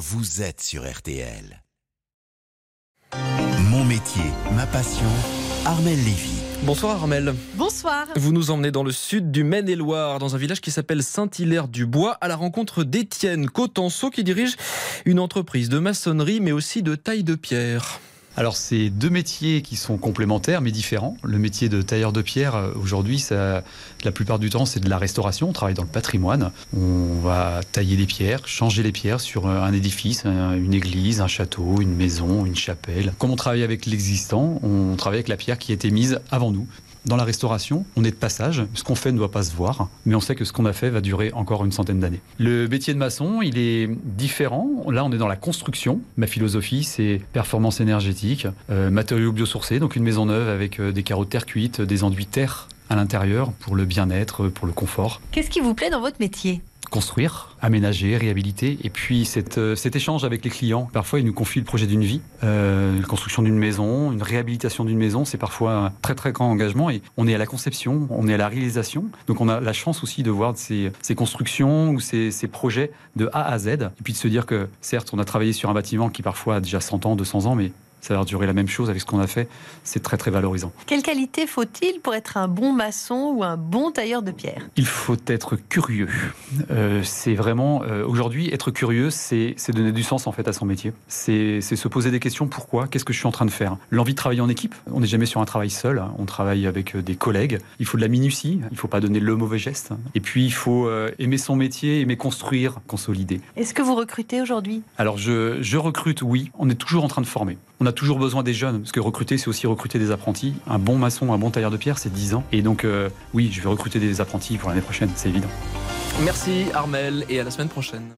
vous êtes sur RTL. Mon métier, ma passion, Armel Lévy. Bonsoir Armel. Bonsoir. Vous nous emmenez dans le sud du Maine-et-Loire, dans un village qui s'appelle Saint-Hilaire-du-Bois, à la rencontre d'Étienne Cotenceau qui dirige une entreprise de maçonnerie mais aussi de taille de pierre. Alors c'est deux métiers qui sont complémentaires mais différents. Le métier de tailleur de pierre euh, aujourd'hui, la plupart du temps, c'est de la restauration. On travaille dans le patrimoine. On va tailler les pierres, changer les pierres sur euh, un édifice, une église, un château, une maison, une chapelle. Comme on travaille avec l'existant, on travaille avec la pierre qui a été mise avant nous. Dans la restauration, on est de passage. Ce qu'on fait ne doit pas se voir, mais on sait que ce qu'on a fait va durer encore une centaine d'années. Le métier de maçon, il est différent. Là, on est dans la construction. Ma philosophie, c'est performance énergétique, euh, matériaux biosourcés, donc une maison neuve avec euh, des carreaux de terre cuite, des enduits terre à l'intérieur pour le bien-être, pour le confort. Qu'est-ce qui vous plaît dans votre métier? Construire, aménager, réhabiliter. Et puis euh, cet échange avec les clients. Parfois, ils nous confient le projet d'une vie, euh, la construction d'une maison, une réhabilitation d'une maison. C'est parfois un très très grand engagement. Et on est à la conception, on est à la réalisation. Donc on a la chance aussi de voir ces, ces constructions ou ces, ces, projets de A à Z. Et puis de se dire que certes, on a travaillé sur un bâtiment qui parfois a déjà 100 ans, 200 ans, mais ça va durer la même chose avec ce qu'on a fait. C'est très très valorisant. Quelle qualité faut-il pour être un bon maçon ou un bon tailleur de pierre? Il faut être curieux. Euh, c'est vraiment euh, aujourd'hui être curieux, c'est donner du sens en fait à son métier. C'est se poser des questions. Pourquoi? Qu'est-ce que je suis en train de faire? L'envie de travailler en équipe? On n'est jamais sur un travail seul. On travaille avec euh, des collègues. Il faut de la minutie. Il ne faut pas donner le mauvais geste. Et puis il faut euh, aimer son métier, aimer construire, consolider. Est-ce que vous recrutez aujourd'hui? Alors je, je recrute, oui. On est toujours en train de former. On a toujours besoin des jeunes, parce que recruter, c'est aussi recruter des apprentis. Un bon maçon, un bon tailleur de pierre, c'est 10 ans. Et donc, euh, oui, je vais recruter des apprentis pour l'année prochaine, c'est évident. Merci Armel et à la semaine prochaine.